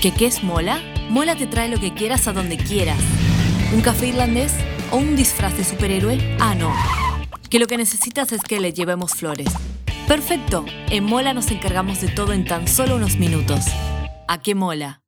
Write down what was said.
¿Qué qué es Mola? Mola te trae lo que quieras a donde quieras. ¿Un café irlandés o un disfraz de superhéroe? Ah, no. Que lo que necesitas es que le llevemos flores. Perfecto. En Mola nos encargamos de todo en tan solo unos minutos. ¿A qué mola?